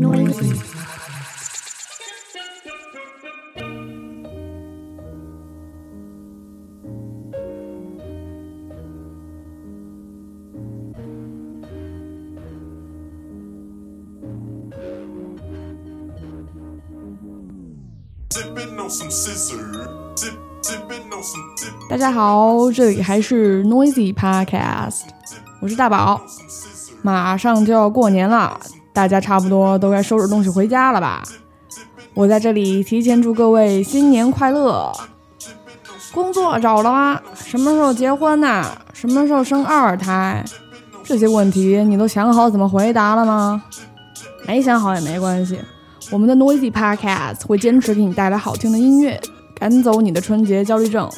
noisy. Scissor, 大家好，这里还是 Noisy Podcast，我是大宝。马上就要过年了，大家差不多都该收拾东西回家了吧？我在这里提前祝各位新年快乐！工作找了吗？什么时候结婚呐？什么时候生二胎？这些问题你都想好怎么回答了吗？没想好也没关系，我们的 Noisy Podcast 会坚持给你带来好听的音乐，赶走你的春节焦虑症。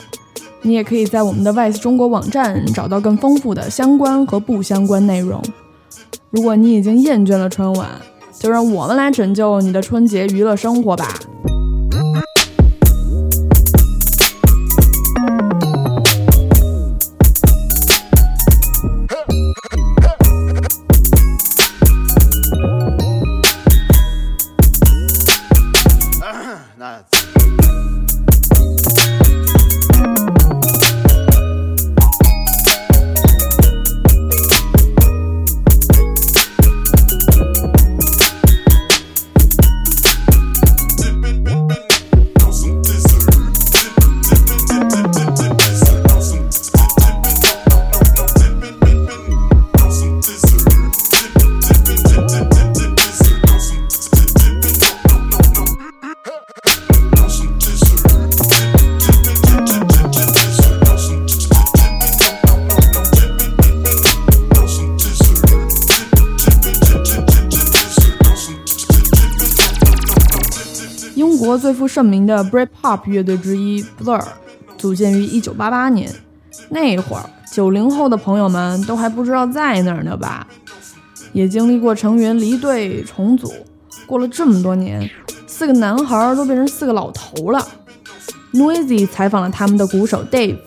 你也可以在我们的 Vice 中国网站找到更丰富的相关和不相关内容。如果你已经厌倦了春晚，就让我们来拯救你的春节娱乐生活吧。盛名的 Britpop 乐队之一 Blur，组建于1988年。那会儿，九零后的朋友们都还不知道在哪儿呢吧？也经历过成员离队重组。过了这么多年，四个男孩都变成四个老头了。Noisy 采访了他们的鼓手 Dave，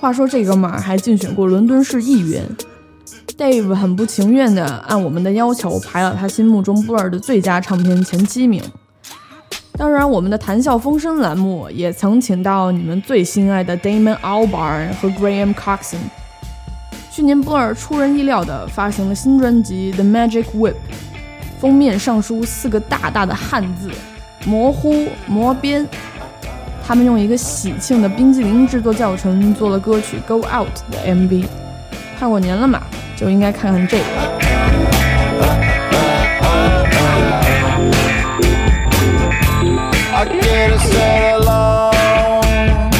话说这哥们儿还竞选过伦敦市议员。Dave 很不情愿地按我们的要求排了他心目中 Blur 的最佳唱片前七名。当然，我们的谈笑风生栏目也曾请到你们最心爱的 Damon Albarn 和 Graham Coxon。去年波尔出人意料地发行了新专辑《The Magic Whip》，封面上书四个大大的汉字“模糊磨边”。他们用一个喜庆的冰激凌制作教程做了歌曲《Go Out》的 MV。快过年了嘛，就应该看看这个。I get a set alone,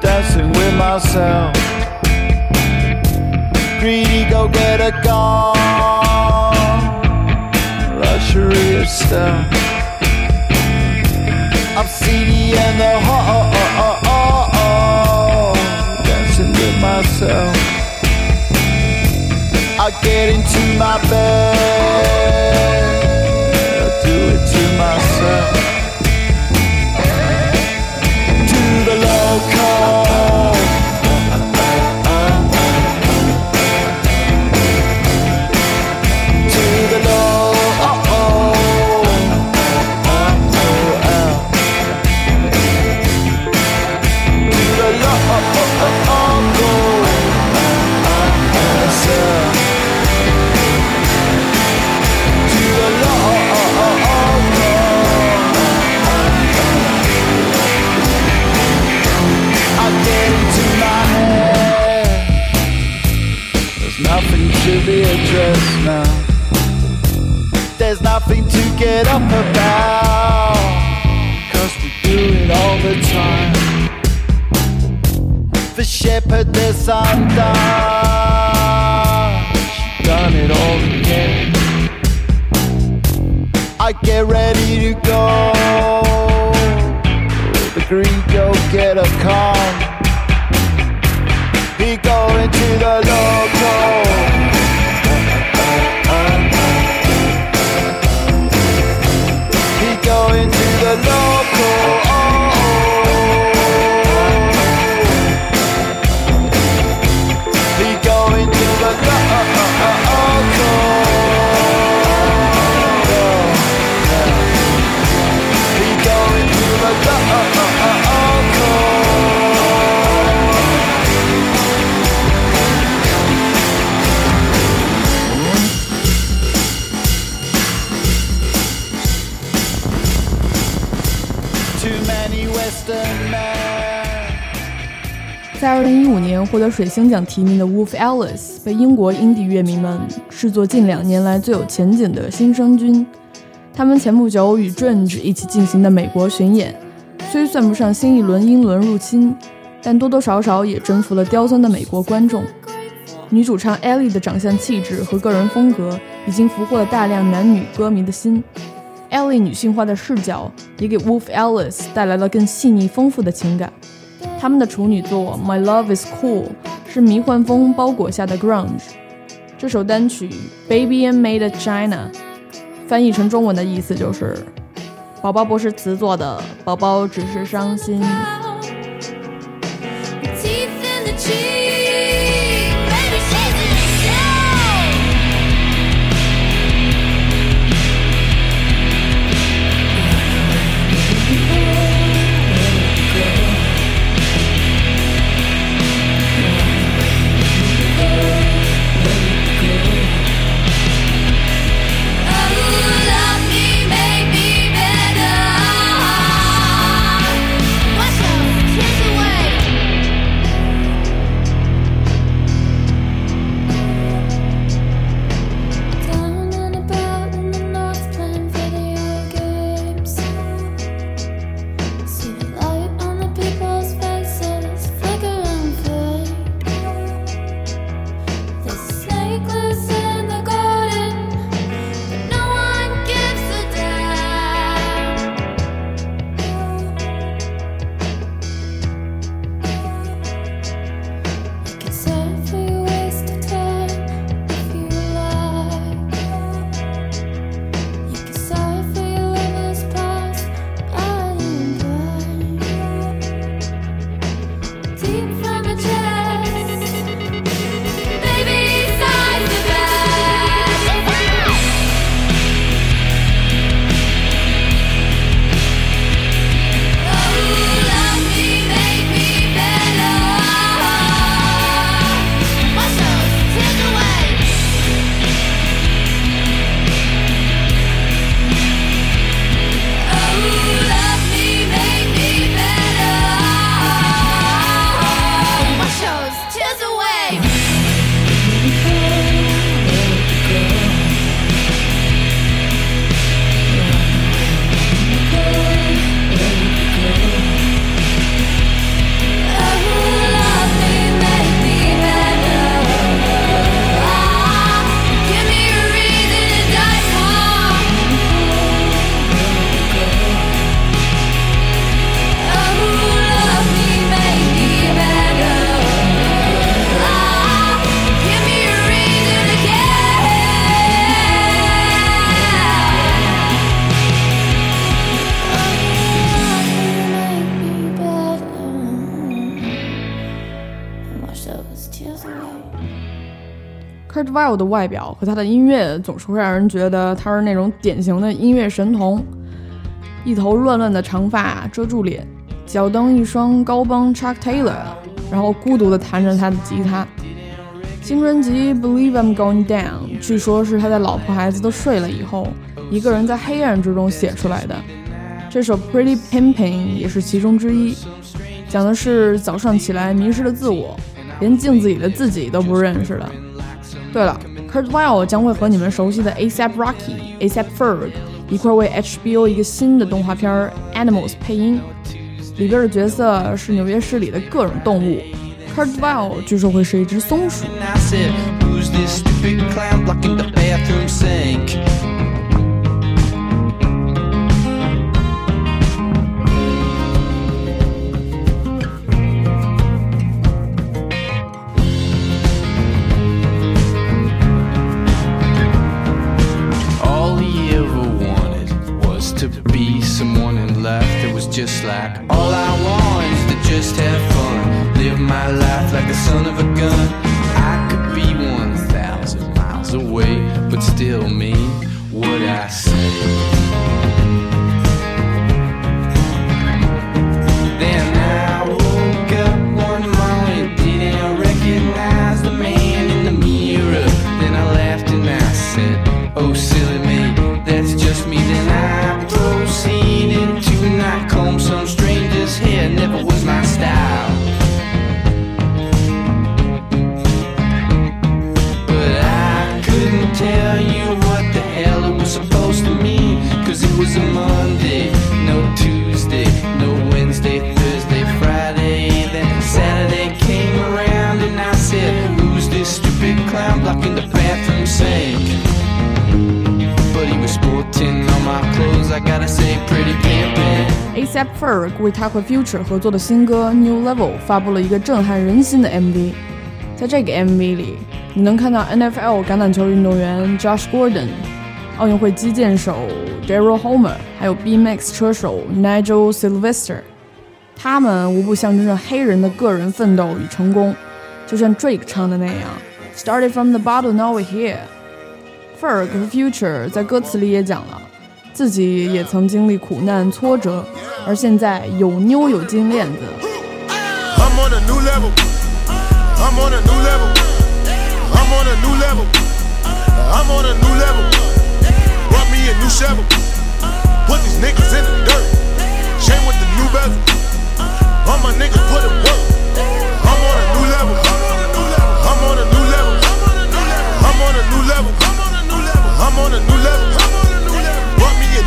dancing with myself. Greedy, go get a gun, luxury of stuff. I'm seedy and the ho dancing with myself. I get into my bed, I do it to myself. To be addressed now. There's nothing to get up about. Cause we do it all the time. The shepherd that's undone. She done it all again. I get ready to go. The green go get a calm. He go into the local. Yeah. 二零一五年获得水星奖提名的 Wolf Alice 被英国音地乐迷们视作近两年来最有前景的新生军。他们前不久与 Drange 一起进行的美国巡演，虽算不上新一轮英伦入侵，但多多少少也征服了刁钻的美国观众。女主唱 Ellie 的长相气质和个人风格已经俘获了大量男女歌迷的心。Ellie 女性化的视角也给 Wolf Alice 带来了更细腻丰富的情感。他们的处女作《My Love Is Cool》是迷幻风包裹下的 grunge。这首单曲《Baby and Made of China》翻译成中文的意思就是：宝宝不是词做的，宝宝只是伤心。Kurt Vile 的外表和他的音乐总是会让人觉得他是那种典型的音乐神童，一头乱乱的长发遮住脸，脚蹬一双高帮 Chuck Taylor，然后孤独地弹着他的吉他。新专辑《Believe I'm Going Down》据说是他在老婆孩子都睡了以后，一个人在黑暗之中写出来的。这首《Pretty Pimping》也是其中之一，讲的是早上起来迷失了自我，连镜子里的自己都不认识了。对了，Kurt Vile 将会和你们熟悉的 ASAP Rocky、ASAP Ferg 一块为 HBO 一个新的动画片《Animals》配音，里边的角色是纽约市里的各种动物。Kurt Vile 据说会是一只松鼠。Ferg 为他和 Future 合作的新歌《New Level》发布了一个震撼人心的 MV。在这个 MV 里，你能看到 NFL 橄榄球运动员 Josh Gordon、奥运会击剑手 Daryl Homer，还有 BMX 车手 Nigel Sylvester，他们无不象征着黑人的个人奋斗与成功，就像 Drake 唱的那样：“Started from the bottom, now we're here。” Ferg 和 Future 在歌词里也讲了。自己也曾经历苦难挫折，而现在有妞有金链子。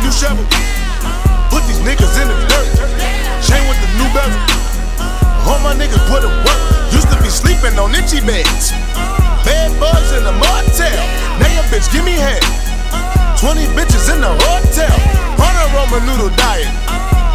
new shovel. Put these niggas in the dirt. Chain with the new belt. All my niggas put it work. Used to be sleeping on itchy beds. Bad bugs in the motel. Now your bitch give me head. 20 bitches in the hotel. On a Roman noodle diet.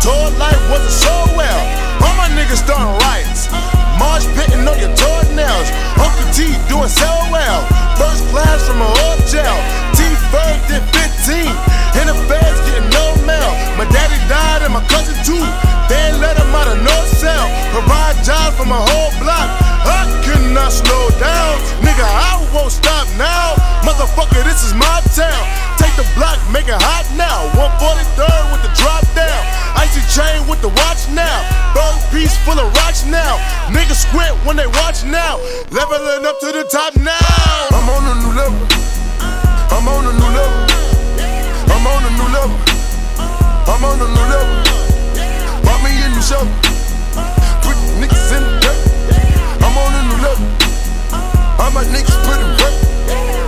Told life wasn't so well. All my niggas starting riots. Marsh pitting on your toenails. Uncle T doing so well. First class from a hotel. T first did 15. In the feds getting no mail. My daddy died and my cousin too. They let him out of no cell. Provide jobs for my whole block. I cannot slow down. Nigga, I won't stop now. Motherfucker, this is my town. Take the block, make it hot now. 143rd with the drop down. Icy chain with the watch now. Gold piece full of rocks now. Niggas squint when they watch now. Leveling up to the top now. I'm on a new level. I'm on a new level. I'm on a new level. I'm on a new level. Bought me a new shovel. Put niggas in the dirt. I'm on a new level. All my niggas put in work.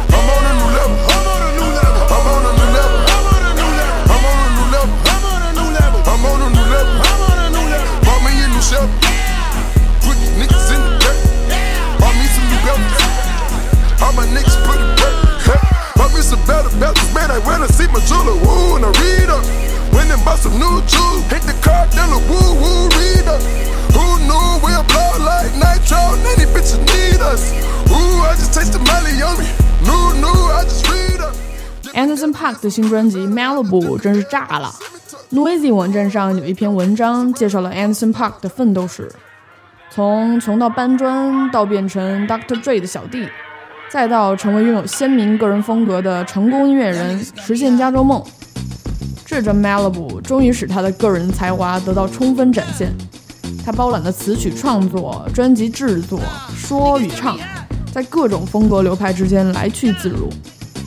Bought me some better belts, man. I went to see my jeweler. Woo, and I read up. Went and bought some new jewels. Hit the car dealer. Woo, woo, read up. Who knew we'll blow like nitro? Nanny bitches need us. Ooh, I just taste the money on me. New, new, I just read up. Anderson Park 的新专辑《Malibu》真是炸了。Noisy 网站上有一篇文章介绍了 Anderson Park 的奋斗史，从穷到搬砖，到变成 Dr. Dre 的小弟， 再到成为拥有鲜明个人风格的成功音乐人，实现加州梦。这张《Malibu》终于使他的个人才华得到充分展现。他包揽的词曲创作、专辑制作、说与唱，在各种风格流派之间来去自如。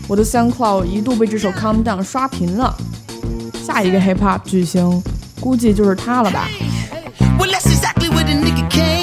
我的 SoundCloud 一度被这首《Calm Down》刷屏了。下一个 Hip Hop 巨星，估计就是他了吧。Well, that's exactly what the nigga came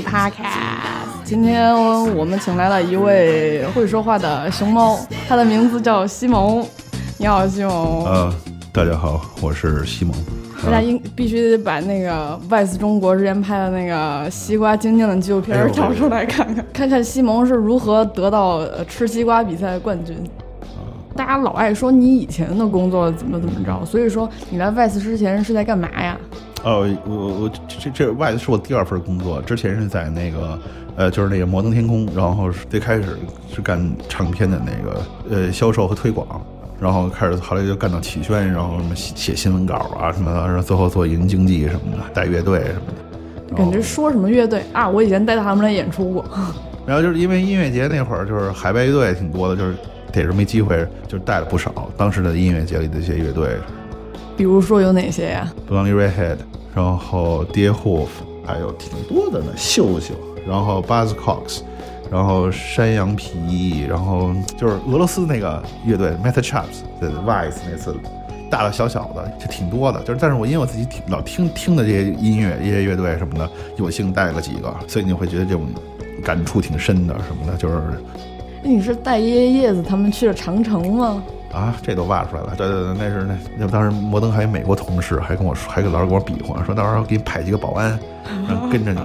Podcast。今天我们请来了一位会说话的熊猫，他的名字叫西蒙。你好，西蒙。呃，大家好，我是西蒙。大家应必须得把那个 VICE 中国之前拍的那个西瓜精酿的纪录片找出来看看，看看西蒙是如何得到呃吃西瓜比赛冠军。大家老爱说你以前的工作怎么怎么着，所以说你来 VICE 之前是在干嘛呀？哦，我我这这这外是我第二份工作，之前是在那个呃，就是那个摩登天空，然后是最开始是干唱片的那个呃销售和推广，然后开始后来就干到企宣，然后什么写写新闻稿啊什么的，然后最后做营经济什么的，带乐队什么的。感觉说什么乐队啊？我以前带他们来演出过。然后就是因为音乐节那会儿，就是海外乐队也挺多的，就是逮着没机会，就是带了不少当时的音乐节里的一些乐队，比如说有哪些呀？Blondie Redhead，然后 Dear Hoof，还有挺多的呢，秀秀，然后 Buzzcocks，然后山羊皮，然后就是俄罗斯那个乐队 m e t a c h a p s 的 Vice 那次，大大小小的就挺多的，就是但是我因为我自己挺老听听的这些音乐、这些乐队什么的，有幸带了几个，所以你会觉得这种感触挺深的什么的，就是你是带叶叶子他们去了长城吗？啊，这都挖出来了。对对对，那是那那当时摩登还有美国同事还跟我说，还给老师跟我比划，说到时候给你派几个保安，然后跟着你，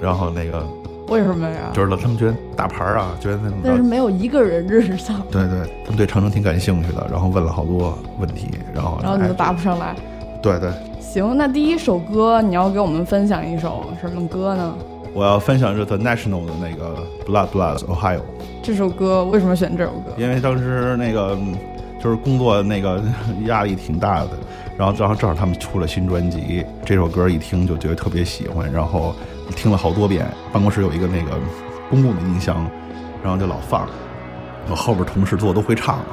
然后那个为什么呀？就是他们觉得大牌儿啊，觉得那但是没有一个人认识他，对对，他们对长城挺感兴趣的，然后问了好多问题，然后哎然后你都答不上来。对对，行，那第一首歌你要给我们分享一首什么歌呢？我要分享是 The National 的那个 Blood Blood Ohio，这首歌为什么选这首歌？因为当时那个嗯就是工作那个 压力挺大的，然后然后正好他们出了新专辑，这首歌一听就觉得特别喜欢，然后听了好多遍。办公室有一个那个公共的音箱，然后就老放，我后边同事做都会唱了。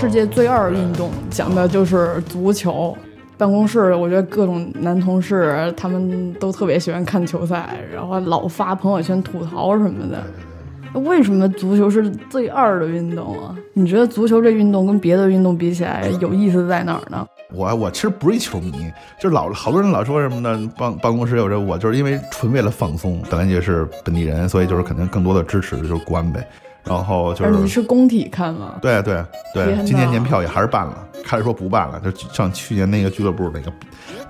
世界最二运动》，讲的就是足球。办公室我觉得各种男同事他们都特别喜欢看球赛，然后老发朋友圈吐槽什么的。为什么足球是最二的运动啊？你觉得足球这运动跟别的运动比起来有意思在哪儿呢？我我其实不是一球迷，就是老好多人老说什么呢？办办公室有这我就是因为纯为了放松，本来就是本地人，所以就是可能更多的支持就是国安呗。然后就是你是是工体看吗？对对对今年年票也还是办了，开始说不办了，就像去年那个俱乐部那个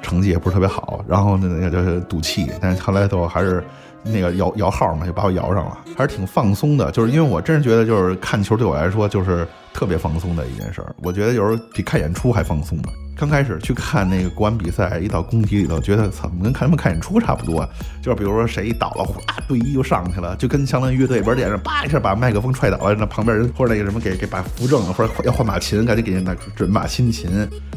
成绩也不是特别好，然后那个就是赌气，但是后来最后还是那个摇摇号嘛，就把我摇上了，还是挺放松的。就是因为我真是觉得，就是看球对我来说就是特别放松的一件事儿，我觉得有时候比看演出还放松呢。刚开始去看那个国安比赛，一到工体里头，觉得操，跟看他们看演出差不多。就是比如说谁倒了，哗，队医就上去了，就跟相当于乐队玩点上，叭一下把麦克风踹倒了，那旁边人或者那个什么给给把扶正了，或者要换把琴，赶紧给人拿准把新琴，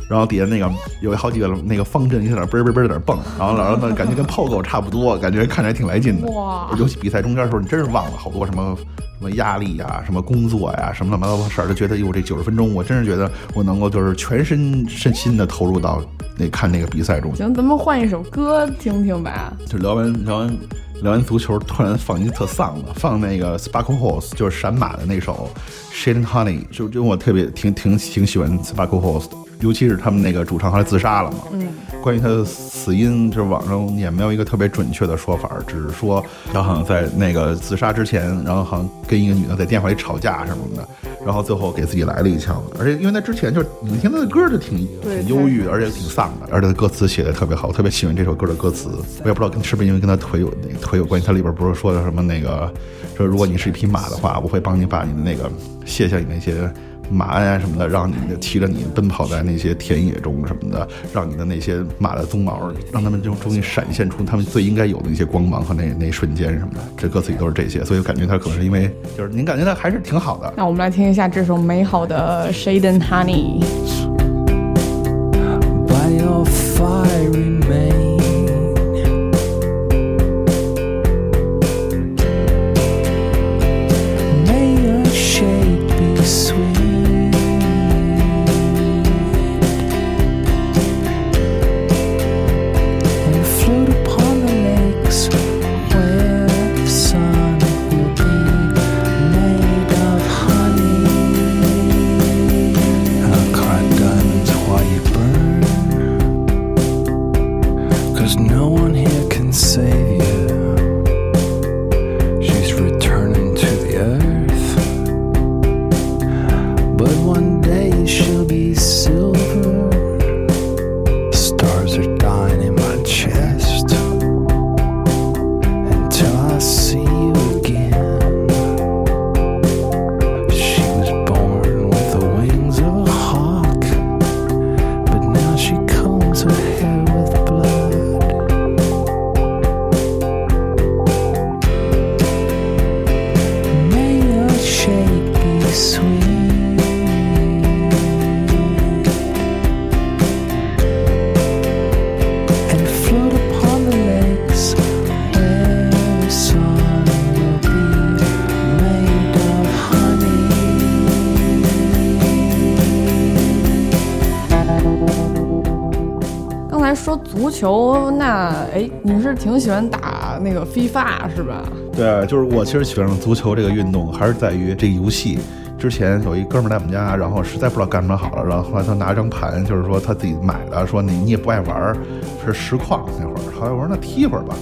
然后底下那个有好几个那个方阵，一在那嘣嘣嘣在那蹦，然后老让那感觉跟 POGO 差不多，感觉看着还挺来劲的。哇尤其比赛中间的时候，你真是忘了好多什么什么压力呀、什么工作呀、什么乱七八糟的事儿，就觉得哟，这九十分钟，我真是觉得我能够就是全身身心的投入到那看那个比赛中。行，咱们换一首歌听听吧。就聊完聊完聊完足球，突然放一个特丧的，放那个 Sparkle Horse，就是闪马的那首 Shade and Honey，就就我特别挺挺挺喜欢 Sparkle Horse 的。尤其是他们那个主唱后来自杀了嘛。嗯，关于他的死因，就是网上也没有一个特别准确的说法，只是说他好像在那个自杀之前，然后好像跟一个女的在电话里吵架什么的，然后最后给自己来了一枪。而且因为他之前就是你听他的歌就挺挺忧郁，而且挺丧的，而且他歌词写的特别好，我特别喜欢这首歌的歌词。我也不知道跟是不是因为跟他腿有那个会有关系，它里边不是说的什么那个说如果你是一匹马的话，我会帮你把你的那个卸下你那些。马鞍啊什么的，让你的骑着你奔跑在那些田野中什么的，让你的那些马的鬃毛，让他们就终于闪现出他们最应该有的一些光芒和那那瞬间什么的。这歌词里都是这些，所以我感觉它可能是因为就是您感觉它还是挺好的。那我们来听一下这首美好的《Shaden Honey》。球，那哎，你是挺喜欢打那个 FIFA 是吧？对，就是我其实喜欢上足球这个运动，还是在于这个游戏。之前有一哥们儿在我们家，然后实在不知道干什么好了，然后后来他拿张盘，就是说他自己买的，说你你也不爱玩，是实况那会儿。后来我说那踢会儿吧，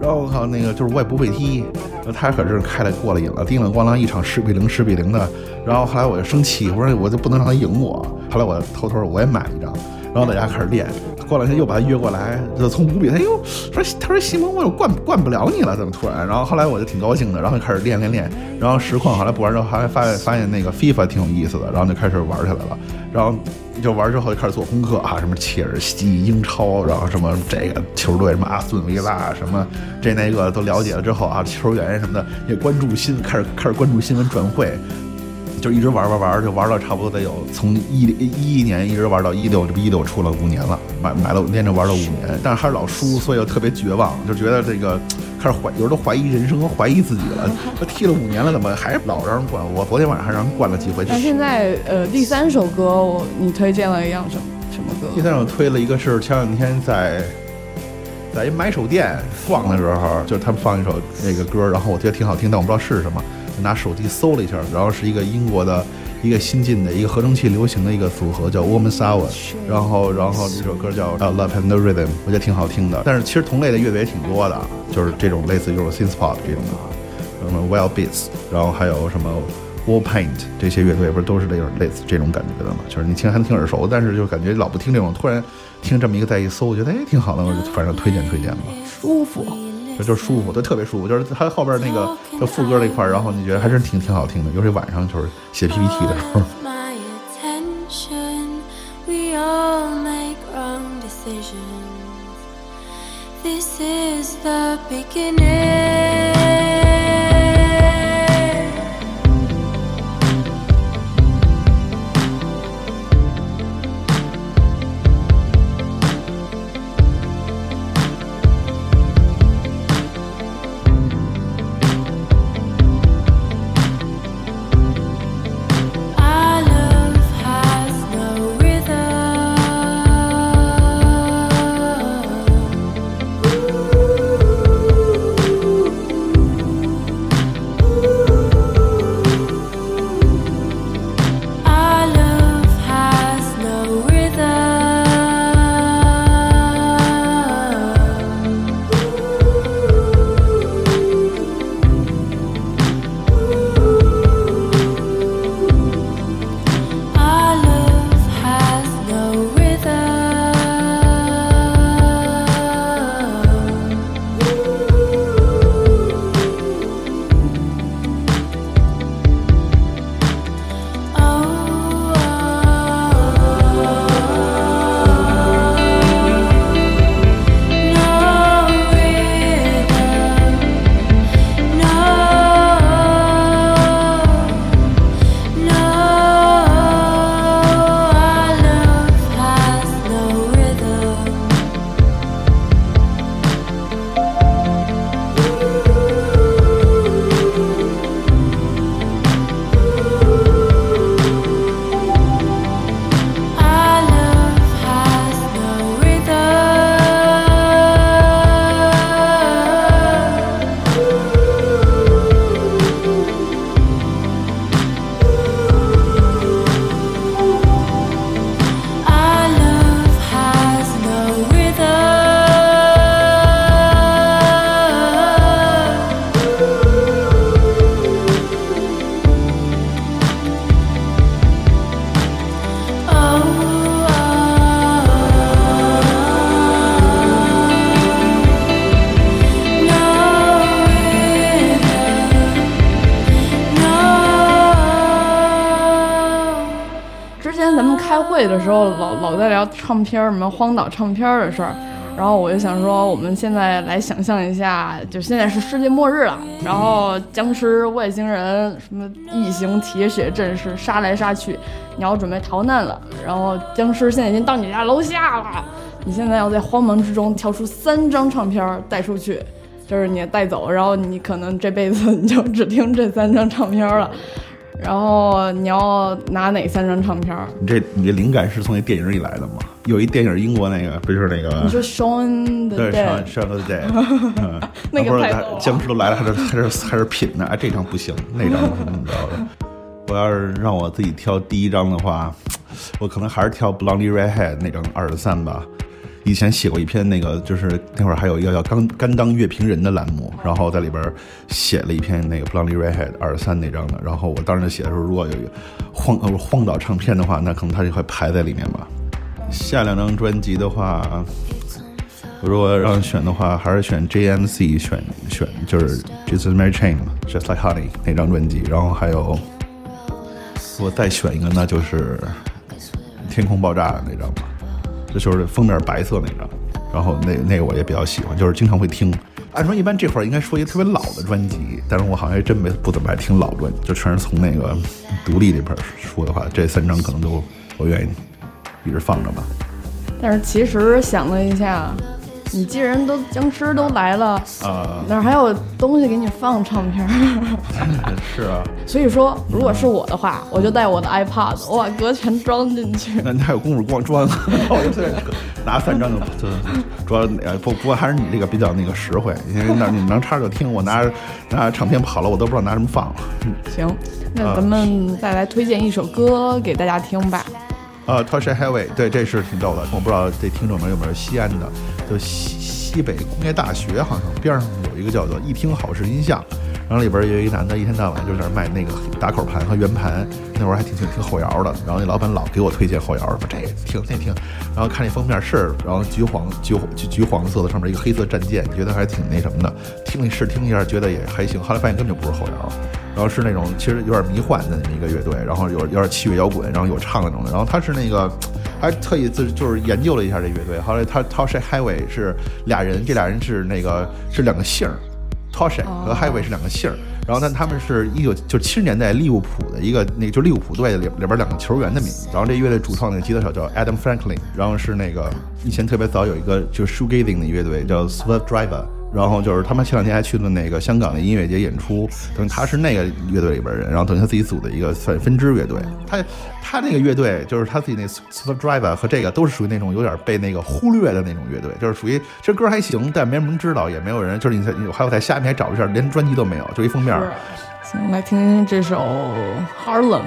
然后我靠那个就是我也不会踢，然后他可是开了过了瘾了，叮了咣啷一场十比零十比零的，然后后来我就生气，我说我就不能让他赢我，后来我偷偷我也买了一张，然后在家开始练。过两天又把他约过来，就从五比他哟说他说西蒙我有惯惯不了你了，怎么突然？然后后来我就挺高兴的，然后就开始练练练，然后实况后来不玩之后，后来发现发现那个 FIFA 挺有意思的，然后就开始玩起来了，然后就玩之后就开始做功课啊，什么切尔西、英超，然后什么这个球队什么阿斯顿维拉什么这那个都了解了之后啊，球员什么的也关注新开始开始关注新闻转会。就一直玩玩玩，就玩到差不多得有从一一一年一直玩到一六，这不一六出了五年了，买买了连着玩了五年，但是还是老输，所以又特别绝望，就觉得这个开始怀，有时候都怀疑人生和怀疑自己了。都踢了五年了，怎么还老让人灌？我昨天晚上还让人灌了几回。那现在呃，第三首歌我你推荐了一样什么什么歌？第三首推了一个是前两天在在一买手店逛的时候，就是他们放一首那个歌，然后我觉得挺好听，但我不知道是什么，就拿手机搜了一下，然后是一个英国的一个新进的一个合成器流行的一个组合叫 Woman Sour，然后然后这首歌叫呃 Love and the Rhythm，我觉得挺好听的。但是其实同类的乐队也挺多的，就是这种类似于 synth pop 这种的，什么 Wild Beats，然后还有什么。Wall Paint 这些乐队不是都是这种类似这种感觉的嘛？就是你听还挺耳熟，但是就感觉老不听这种，突然听这么一个再一搜，我觉得哎挺好的，我就反正推荐推荐吧。舒服。这就是舒服，对，特别舒服。就是它后边那个就副歌那块儿，然后你觉得还是挺挺好听的，尤其晚上就是写 PPT 的时候。This is the beginning. 聊唱片儿，什么荒岛唱片儿的事儿。然后我就想说，我们现在来想象一下，就现在是世界末日了，然后僵尸、外星人、什么异形、铁血战士杀来杀去，你要准备逃难了，然后僵尸现在已经到你家楼下了，你现在要在慌忙之中挑出三张唱片儿带出去，就是你带走，然后你可能这辈子 你就只听这三张唱片儿了，然后你要拿哪三张唱片儿？你这你这灵感是从那电影里来的吗？有一电影英国那个，不就是那个？你说 Shaun the 对，上 Dead，上个 day，嗯，那个太逗了僵尸都来了，还是还是还是品呢？哎，这张不行，那张是怎么着的？我要是让我自己挑第一张的话，我可能还是挑 Blondie Redhead 那张二十三吧。以前写过一篇那个，就是那会儿还有一个叫“甘甘当乐评人”的栏目，然后在里边写了一篇那个 Blondie Redhead 二十三那张的。然后我当时写的时候，如果有一个荒呃荒岛唱片的话，那可能它就会排在里面吧。下两张专辑的话，如果让选的话，还是选 JMC，选选就是 Jesus Mary Chain 嘛，Just Like Honey 那张专辑。然后还有，我再选一个，那就是天空爆炸那张吧，这就是封面白色那张。然后那那个我也比较喜欢，就是经常会听。按说一般这块儿应该说一个特别老的专辑，但是我好像还真没不怎么爱听老专，就全是从那个独立这边说的话，这三张可能都我愿意一直放着吧。但是其实想了一下，你既然都僵尸都来了，啊、哪儿还有东西给你放唱片儿？是啊，所以说，如果是我的话，我就带我的 iPad，我把歌全装进去。那你还有功夫光装？我就拿三张就就主要呃不不过还是你这个比较那个实惠，因为那你能插着听，我拿拿唱片跑了，我都不知道拿什么放了。行，那咱们再来推荐一首歌给大家听吧。呃 t o s h Highway，对，这是挺逗的。我不知道这听众们有没有西安的，就西西北工业大学好像边上有一个叫做一听好视音像，然后里边有一男的一天到晚就在那儿卖那个打口盘和圆盘，那会儿还挺喜欢听后摇的，然后那老板老给我推荐后摇，说这个听那听，然后看那封面是，然后橘黄橘橘橘黄色的上面一个黑色战舰，觉得还挺那什么的，听试听一下，觉得也还行，后来发现根本就不是后摇。然后是那种其实有点迷幻的那么一个乐队，然后有有点器乐摇滚，然后有唱那种的。然后他是那个还特意自就是研究了一下这乐队，后来他 Tosh Highway 是俩人，这俩人是那个是两个姓儿，Tosh 和 Highway 是两个姓儿。然后但他们是一九就七十年代利物浦的一个那个就利物浦队里里边两个球员的名字。然后这乐队主创那个吉他手叫 Adam Franklin，然后是那个以前特别早有一个就是 shoegazing 的乐队叫 Swerve Driver。然后就是他们前两天还去了那个香港的音乐节演出，等于他是那个乐队里边人，然后等于他自己组的一个算分支乐队。他他那个乐队就是他自己那 Super Drive 和这个都是属于那种有点被那个忽略的那种乐队，就是属于这歌还行，但没人知道，也没有人，就是你在还有在下面还找一下，连专辑都没有，就一封面。行，来听听这首《Harlem》。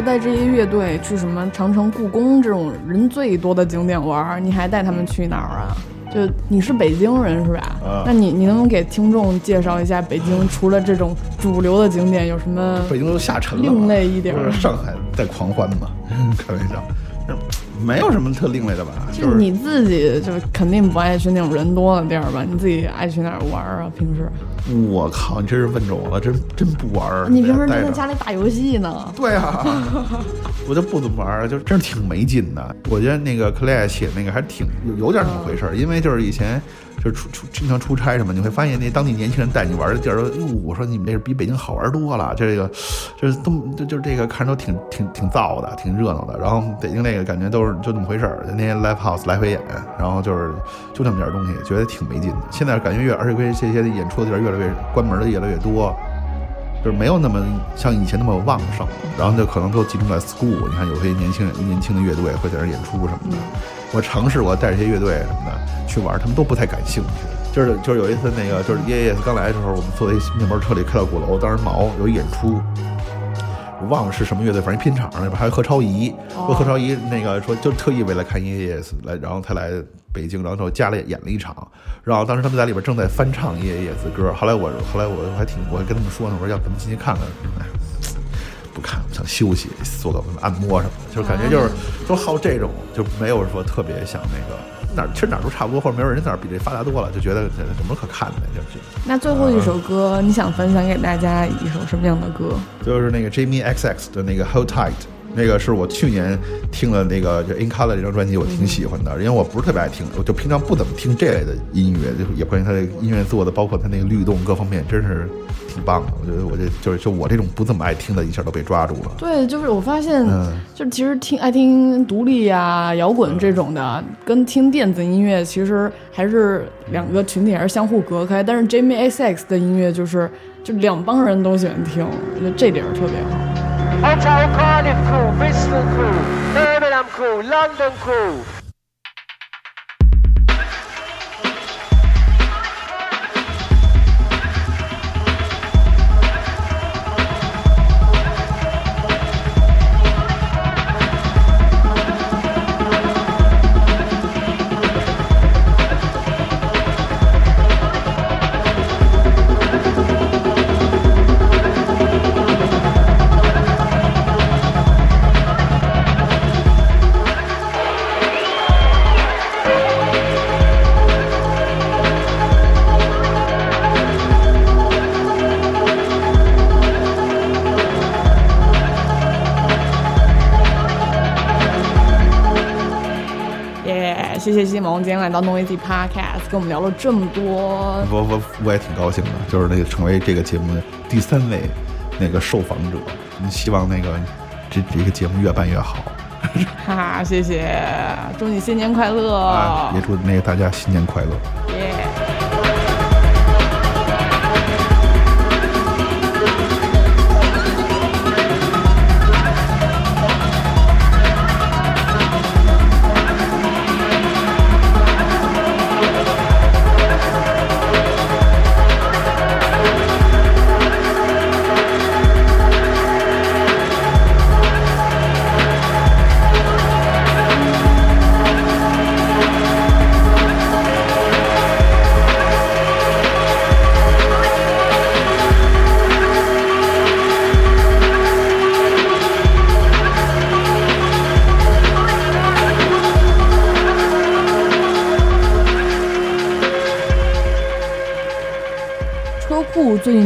了带这些乐队去什么长城、故宫这种人最多的景点玩儿，你还带他们去哪儿啊？就你是北京人是吧？啊那你你能不能给听众介绍一下北京除了这种主流的景点有什么北京都下沉了，另类一点儿不是上海在狂欢嘛？开玩笑，没有什么特另类的吧，就就是你自己就肯定不爱去那种人多的地儿吧？你自己爱去哪儿玩啊？平时我靠，你这是问着我了，真真不玩儿。你平时都在家里打游戏呢？对啊，我就不怎么玩儿，就真是挺没劲的。我觉得那个 Clay 写那个还挺有有点那么回事儿，因为就是以前就是出出经常出差什么，你会发现那当地年轻人带你玩的地儿都，哟，我说你们这是比北京好玩多了，这个就是都就就是这个看着都挺挺挺燥的，挺热闹的。然后北京那个感觉都是就那么回事儿，那些 live house 来回演，然后就是就那么点东西，觉得挺没劲的。现在感觉越而且这些演出的地儿越来越关门的越来越多。就是没有那么像以前那么旺盛，然后就可能都集中在 school。你看有些年轻人、年轻的乐队会在那演出什么的。我尝试过带这些乐队什么的去玩，他们都不太感兴趣。就是就是有一次那个就是耶耶刚来的时候，我们坐在一面包车里开到鼓楼，当时毛有一演出，我忘了是什么乐队，反正一拼场那边还有何超仪，说何超仪那个说就特意为了看耶耶来，然后他来北京，然后就家里演了一场，然后当时他们在里边正在翻唱耶耶子歌，后来我后来我还挺我还跟他们说呢，我说要咱们进去看看，哎 不看，想休息，做个按摩什么的，就是感觉就是都好这种，就没有说特别想那个哪儿，其实哪儿都差不多，或者没有人哪儿比这发达多了，就觉得这有什么可看的，就就那最后一首歌，你想分享给大家一首什么样的歌？就是那个 Jamie XX 的那个 Hold Tight，那个是我去年听了那个就 In Color 这张专辑，我挺喜欢的，因为我不是特别爱听，我就平常不怎么听这类的音乐，就也关于他的音乐做的，包括他那个律动各方面，真是挺棒的。我觉得我这就是就我这种不怎么爱听的，一下都被抓住了。对，就是我发现，嗯就其实听爱听独立呀、摇滚这种的，跟听电子音乐其实还是两个群体，还是相互隔开。但是 Jamie XX 的音乐就是就两帮人都喜欢听，我觉得这点儿特别好。Hotel Cardiff crew, Bristol crew, Birmingham crew, London crew. 今天来到 Noisy Podcast，跟我们聊了这么多。我我我也挺高兴的，就是那个成为这个节目的第三位那个受访者。希望那个这这个节目越办越好哈 哈，谢谢，祝你新年快乐！啊！也祝那个大家新年快乐。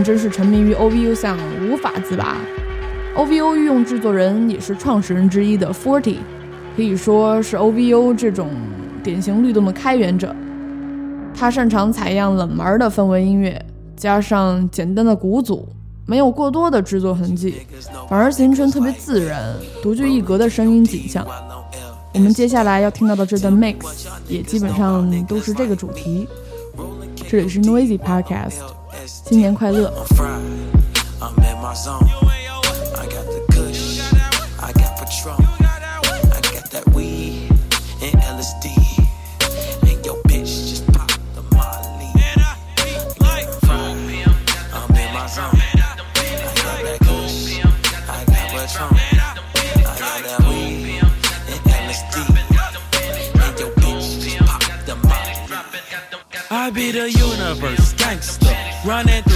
真是沉迷于 OVO 项无法自拔。OVO 御用制作人也是创始人之一的 Forty，可以说是 OVO 这种典型律动的开源者。他擅长采样冷门的氛围音乐，加上简单的鼓组，没有过多的制作痕迹，反而形成特别自然、独具一格的声音景象。我们接下来要听到的这段 mix 也基本上都是这个主题。这里是 Noisy Podcast，新年快乐！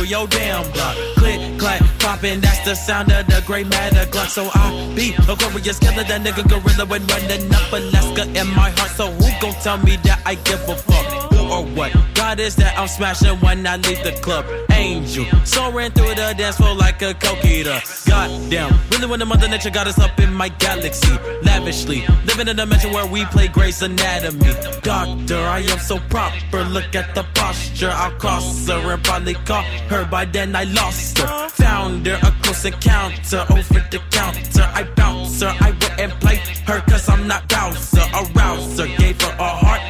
Your damn block. Click, clack, popping, that's the sound of the gray matter Glock. So I be a glorious killer, that nigga gorilla when running up Alaska in my heart. So who gon' tell me that I give a fuck? Or what? God is that I'm smashing when I leave the club. Angel, soaring through the dance floor like a coquita. Goddamn, really when the mother nature got us up in my galaxy. Lavishly, living in a dimension where we play Grey's Anatomy. Doctor, I am so proper. Look at the posture. I'll cross her and probably call her. By then I lost her. Found her a close encounter over the counter. I bounce her. I wouldn't play her cause I'm not Bowser. Arouser gave her a heart.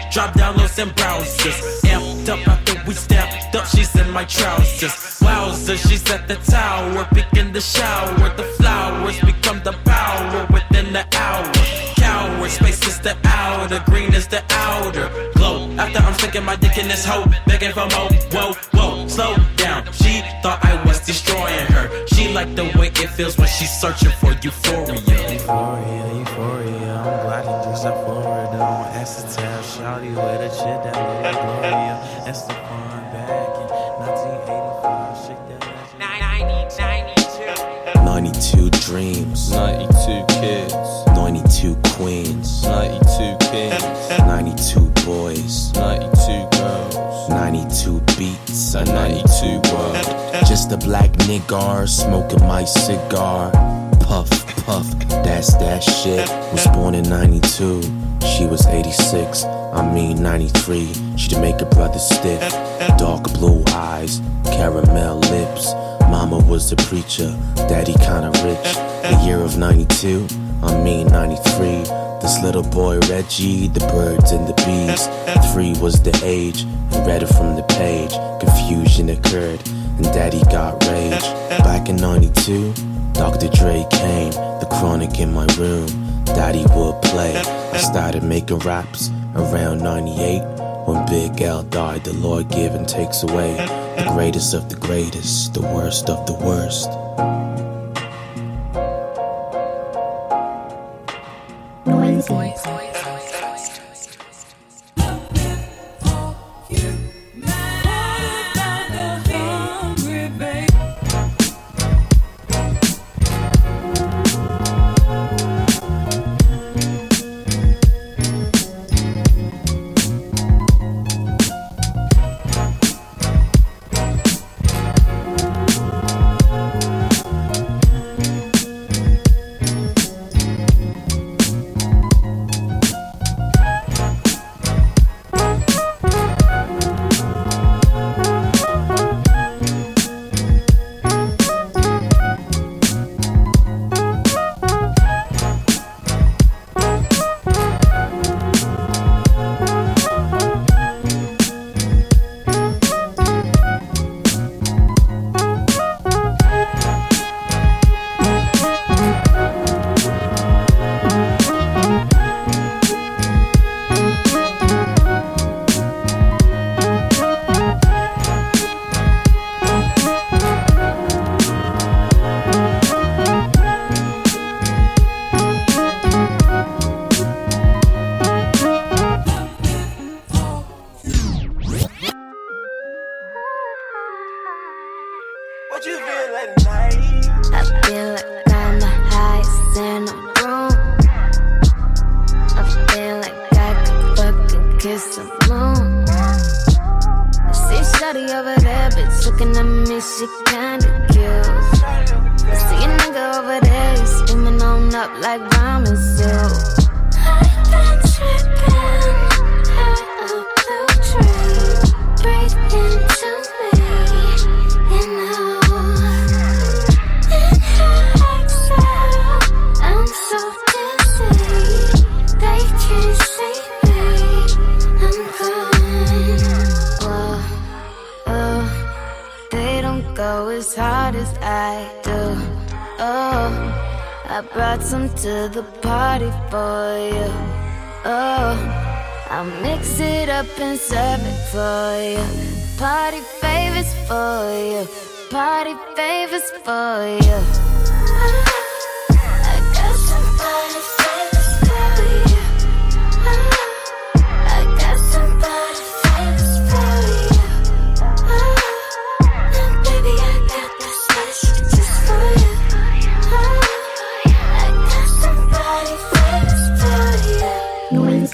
And browsers. Amped up after we stamped up. She's in my trousers. Wowzer, she's at the tower. Picking the shower. The flowers become the power within the hour. Coward, space is the outer. Green is the outer. Glow. After I'm sticking my dick in this hole. Begging for more. Whoa, whoa, slow down. She thought I was destroying her. She liked the way it feels when she's searching for euphoria. Euphoria, euphoria. I'm glad gliding just up forward. Don't acetate, shawty with a shit that made little Gloria. Estefan back in 1985. Shake that ass. 92 dreams, 92 kids, 92 queens, 92 kings, 92 boys, 92 girls, 92 beats, a 92 world. Just a black niggar smoking my cigar. Puff, puff, that's that shit. Was born in 92, she was 86. I mean 93, she'd make a brother stiff. Dark blue eyes, caramel lips. Mama was a preacher, daddy kinda rich. The year of 92, I mean 93. This little boy Reggie, the birds and the bees. Three was the age, and read it from the page. Confusion occurred, and daddy got rage. Back in 92, Dr. Dre came, the chronic in my room. Daddy would play. I started making raps around 98. When Big L died, the Lord give and takes away. The greatest of the greatest, the worst of the worst.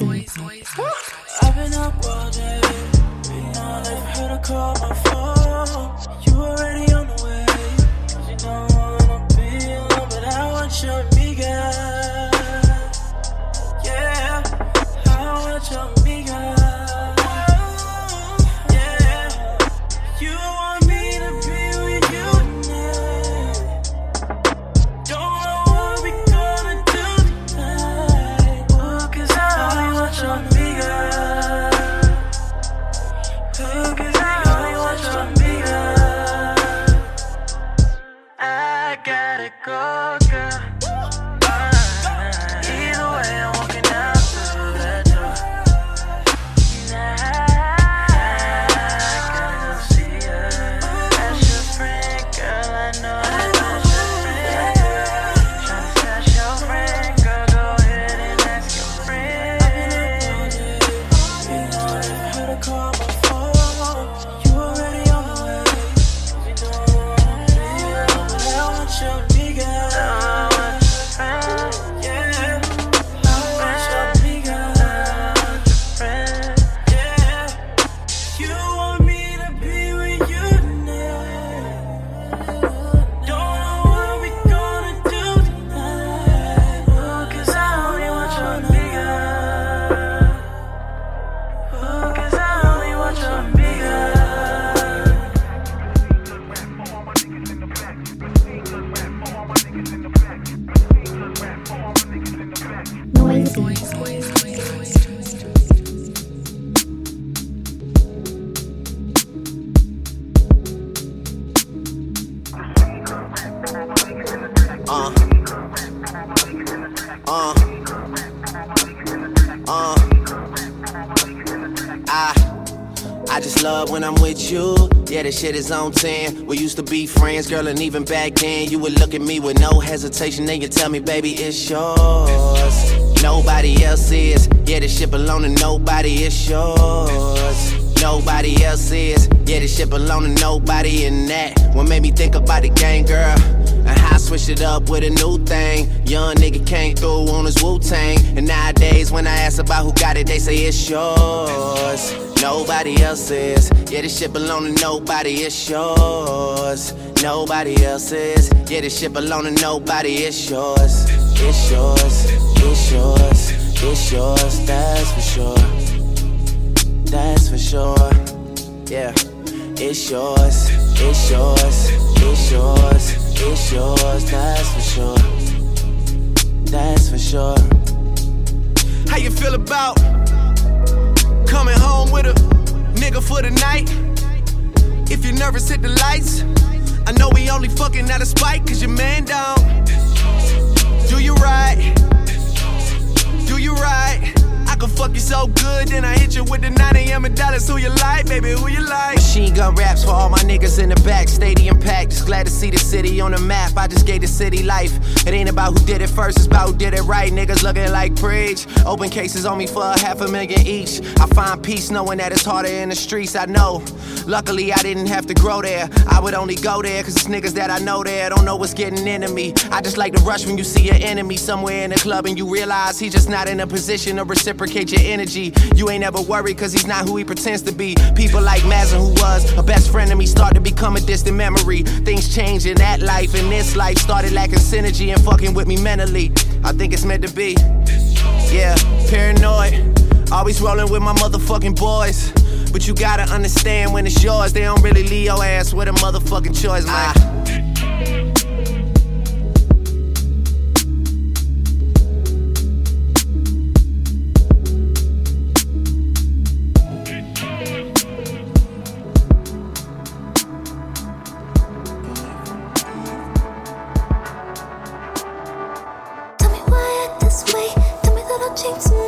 Noise. I've been up all day, been. Shit is on 10. We used to be friends, girl, and even back then, you would look at me with no hesitation. Then you tell me, baby, it's yours. Nobody else is. Yeah, this shit belong to nobody, it's yours. Nobody else is. Yeah, this shit belong to nobody in that. What made me think about the game, girl? And how I switched it up with a new thing. Young nigga came through on his Wu Tang. And nowadays, when I ask about who got it, they say it's yours. Nobody else is. Yeah, this shit belong to nobody, it's yours. Nobody else is. Yeah, this shit belong to nobody, it's yours. It's yours. It's yours. It's yours. That's for sure. That's for sure. Yeah. It's yours. It's yours. It's yours. It's yours. That's for sure. That's for sure. How you feel about coming home with a nigga for the night? If you're nervous, hit the lights. I know we only fucking out of spite, cause your man down. Do you right? Do you right? I can fuck you so good, then I hit you with the 9 a.m. and dollars. Who you like, baby? Who you like? Machine gun raps for all my niggas in the back. Stadium packed. Just glad to see the city on the map. I just gave the city life. It ain't about who did it first, it's about who did it right. Niggas looking like preach. Open cases on me for a half a million each. I find peace knowing that it's harder in the streets. I know. Luckily, I didn't have to grow there. I would only go there cause it's niggas that I know there. Don't know what's getting into me. I just like to rush when you see your enemy somewhere in the club and you realize he's just not in a position to reciprocate your energy. You ain't ever worried cause he's not who he pretends to be. People like Mazin, who was a best friend of me, start to become a distant memory. Things change in that life and this life started lacking synergy and fucking with me mentally. I think it's meant to be. Yeah, paranoid. Always rolling with my motherfucking boys. But you gotta understand when it's yours, they don't really leave your ass with a motherfucking choice, man. Tell takes me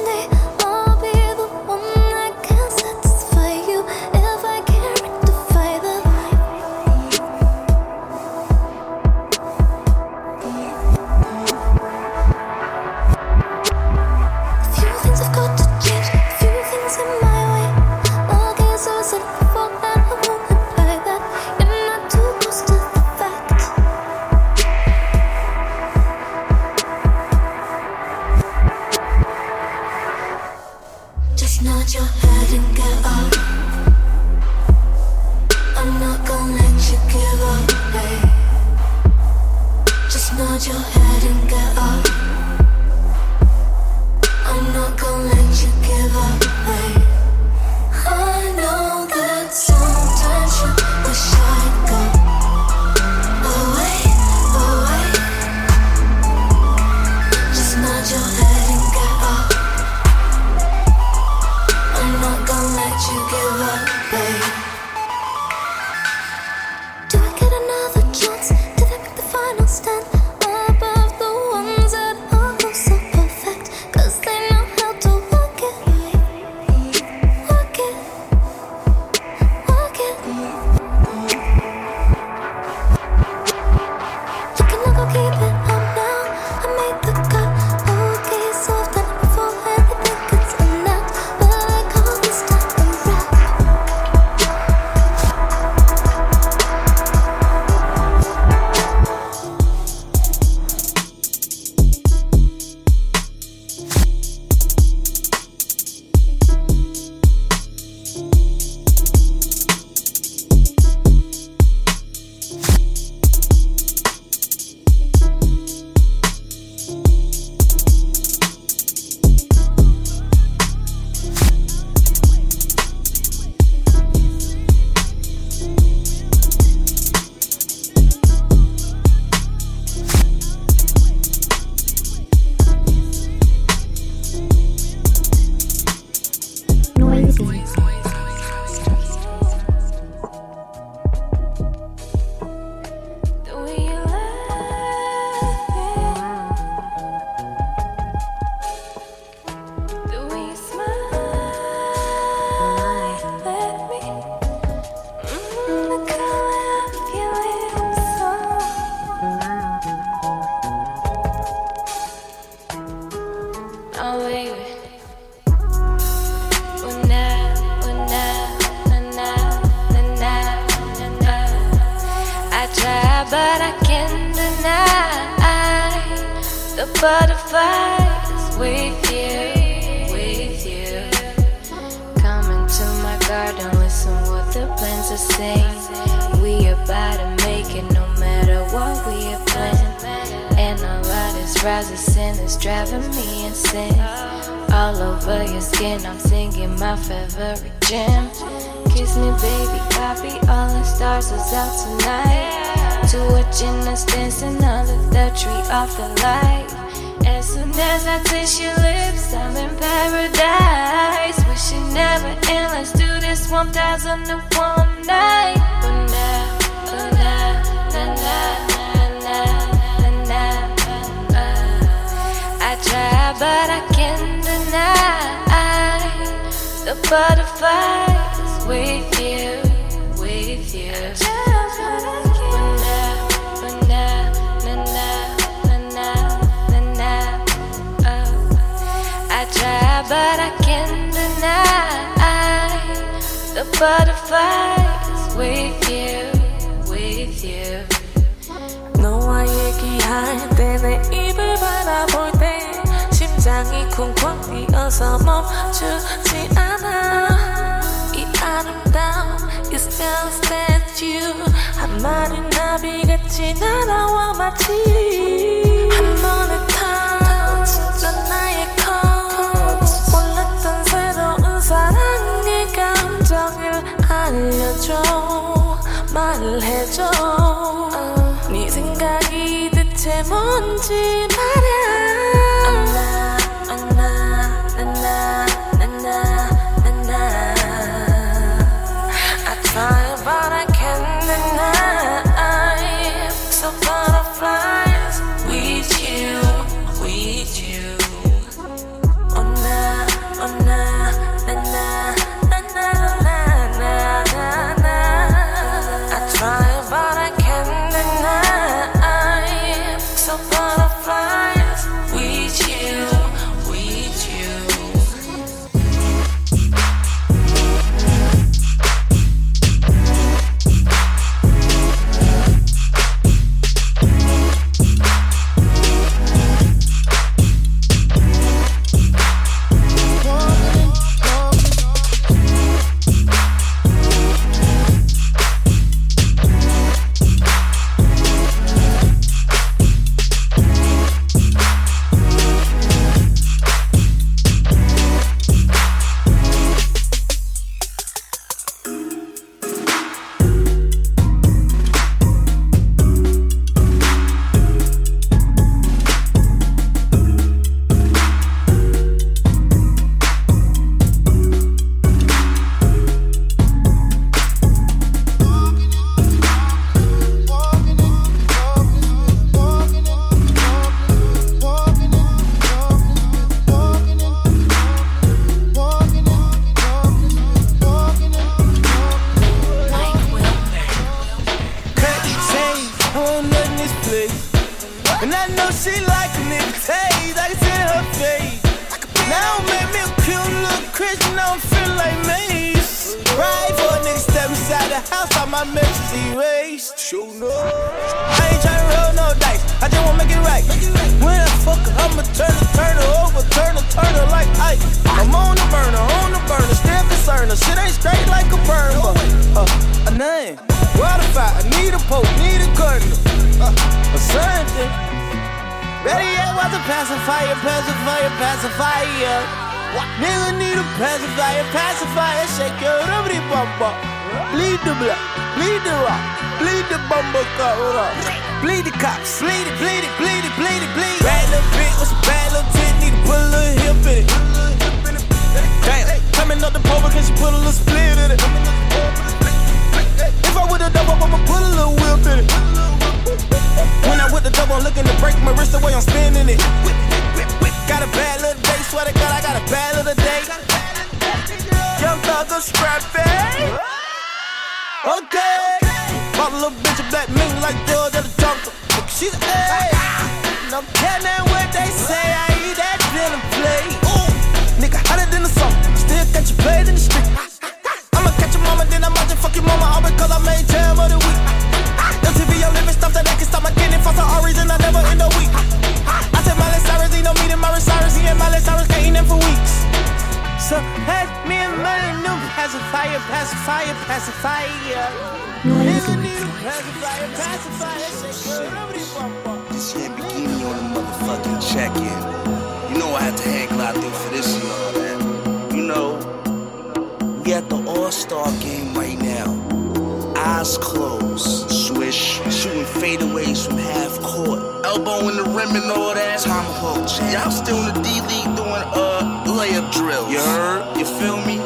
When I fuck her, I'ma turn her, turn her over, turn her, turn her like ice. I'm on the burner, on the burner, still concerned. Her shit ain't straight like a burn, but uh, a name. Qualify, I need a pope, need a cardinal, uh, or something. Better yet, what's a pacifier, pacifier, pacifier? Nigga need a pacifier, pacifier, shake your rubbery bumper. Bleed the blood, bleed the rock, bleed the bumper cover up. Bleed the cops, bleed it, bleed it, bleed it, bleed it, bleed it. Bad little bitch with some bad little tit, need to put a little hip in it. Damn, coming up the pole because she put a little split in it. If I a double, I'ma put a little whip in it. When I with the double, I'm looking to break my wrist away, I'm spinning it. Got a bad little day, swear to God, I got a bad little day. Young thug, a scrappy. Okay. Bought a little bitch a black mink like yours at the jungle. She's a no telling what they say. I eat that dinner plate. Ooh, nigga hotter than the sun. Still catch your blade in the street. I'ma catch your mama, then I'ma just fuck your mama. All because I made jam of the week. The TV on living stuff that I can stop my getting for some reason. I never end a week. I said Miley Cyrus ain't no meeting Miley Cyrus. He and Miley Cyrus ain't them for weeks. So pass me a money new pacifier, pacifier, pacifier. You know I have to hand glide through for this and all that. You know, we at the All-Star game right now. Eyes closed, swish, shooting fadeaways from half court, elbow in the rim and all that. Tomahawk, yeah, I'm still in the D League doing uh layup drills. You heard? You feel me?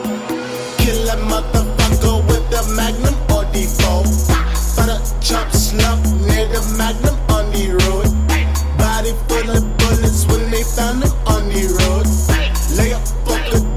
Kill a motherfucker with the Magnum. 44. Butter chop slump near the magnum on the road. Body full of bullets when they found him on the road. Lay up for the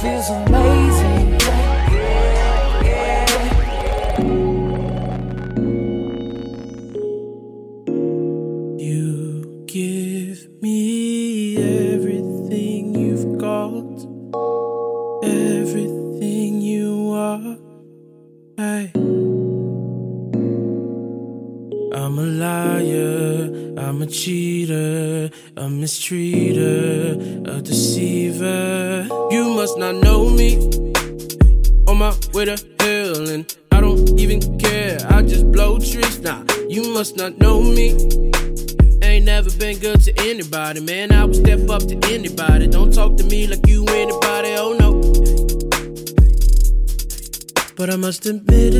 feels amazing. must admit it.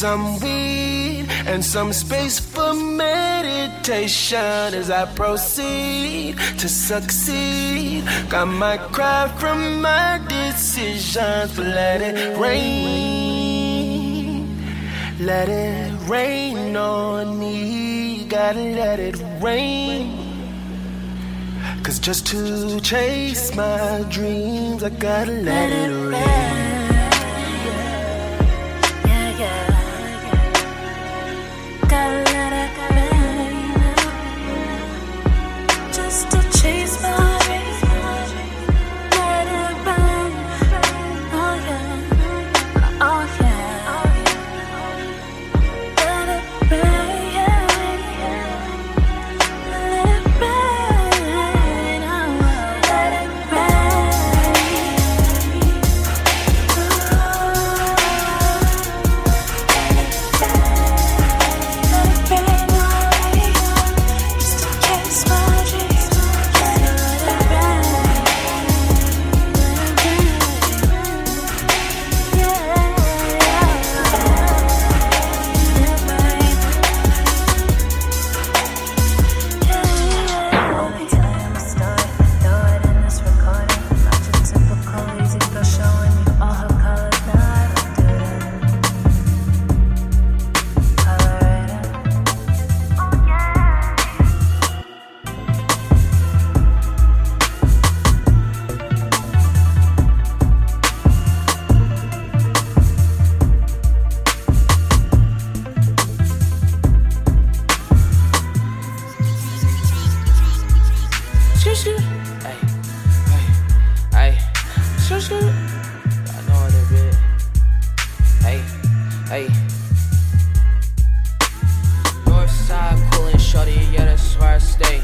some weed and some space for meditation as I proceed to succeed. Got my cry from my decisions, but let it rain. Let it rain on me. Gotta let it rain. Cause just to chase my dreams, I gotta let it rain. Hey. North side coolin' shorty, yeah, that's where I stay.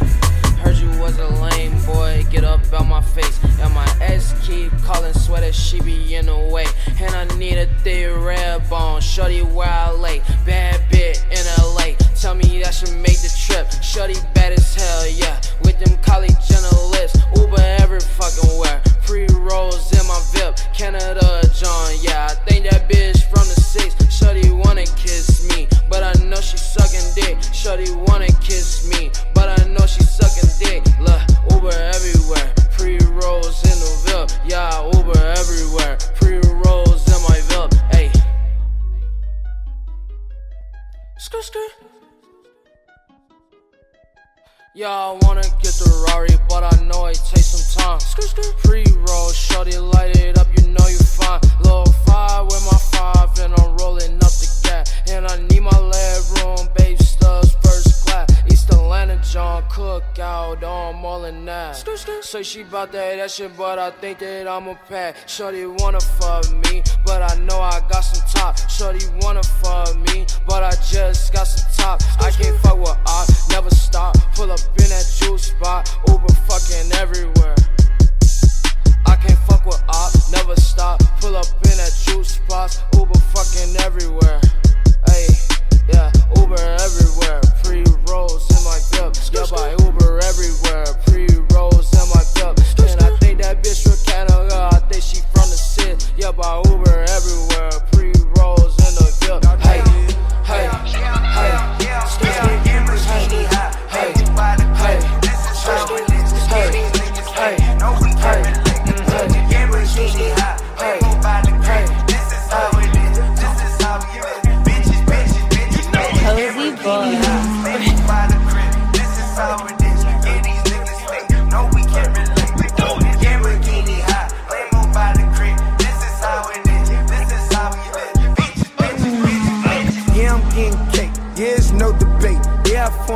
Heard you was a lame boy, get up out my face. And my ex keep callin', that she be in the way. And I need a thick red bone, shorty where I lay. Bad bit in LA, tell me that should make the trip. Shorty bad as hell, yeah. With them college lips, Uber every fucking where. Pre rolls in my VIP, Canada John, yeah. I think that bitch from the six. Shorty wanna kiss me, but I know she sucking dick. Shorty wanna kiss me, but I know she sucking dick. Look, Uber everywhere. Pre rolls in the VIP, yeah. Uber everywhere. Pre rolls in my VIP, hey. Skr skr. Yeah, I wanna get the Rari, but I know it takes some time. Pre roll, shorty, light it up, you know you fine. Little five with my five, and I'm rolling up the gas. And I need my leg room, babe studs, first class. East Atlanta, John Cookout, on all in that. Say she bout that, that shit, but I think that I'm a pack. Shorty wanna fuck me, but I know I got some top. Shorty wanna fuck me, but I just got some top. I can't fuck with I never stop. Pull up in that juice spot, Uber fucking everywhere. I can't fuck with op, never stop. Pull up in that juice spots, Uber fucking everywhere. Hey, yeah, Uber everywhere. Pre rolls in my VIP, yeah, by Uber everywhere. Pre rolls in my VIP, and I think that bitch from Canada. I think she from the city, yeah, by Uber everywhere. Pre rolls in the. Hey, hey,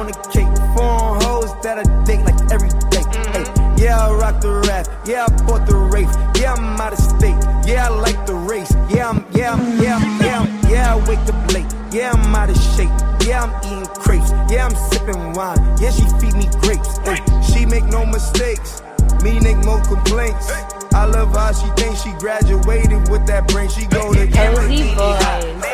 fornicate. Foreign hoes that I date like every day. Hey, yeah, I rock the rap. Yeah, I bought the Wraith. Yeah, I'm out of state. Yeah, I like the race. Yeah, I'm, yeah, I'm, yeah, I'm, yeah, I'm, yeah, I wake up late. Yeah, I'm out of shape. Yeah, I'm eating crepes. Yeah, I'm sipping wine. Yeah, she feed me grapes. Hey, she make no mistakes. Me make no complaints. I love how she thinks she graduated with that brain. She go to boys.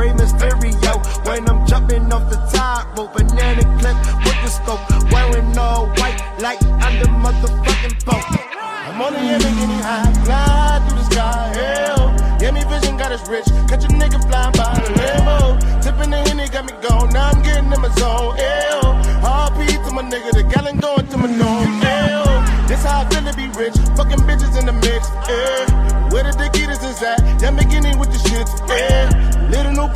Ray Mysterio, when I'm jumping off the top rope, banana clip with the scope, wearing all white like I'm the motherfucking. I'm on the Lamborghini high, fly through the sky, hell. Yeah, me vision got us rich, catch a nigga flying by the Lambo. Tipping the Henny got me gone, now I'm getting in my zone, hell. RP to my nigga, the gallon going to my nose, hell. This how I feel to be rich, fucking bitches in the mix, yeah. Where the Dickies is at, yeah, beginning with the shits, yeah.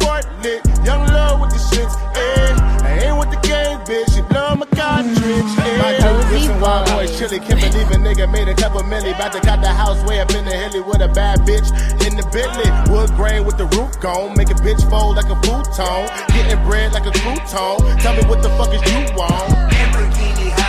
Little lit, young love with the shits, yeah. I ain't with the game, bitch, you blow my cartridge, yeah. Cozy Listen, wild boys. boys chili. Can't believe a nigga made a couple milli. About to got the house way up in the hilly with a bad bitch in the Bentley. Wood grain with the roof gone. Make a bitch fold like a futon. Getting bread like a crouton. Tell me what the fuck is you want? Lamborghini hot.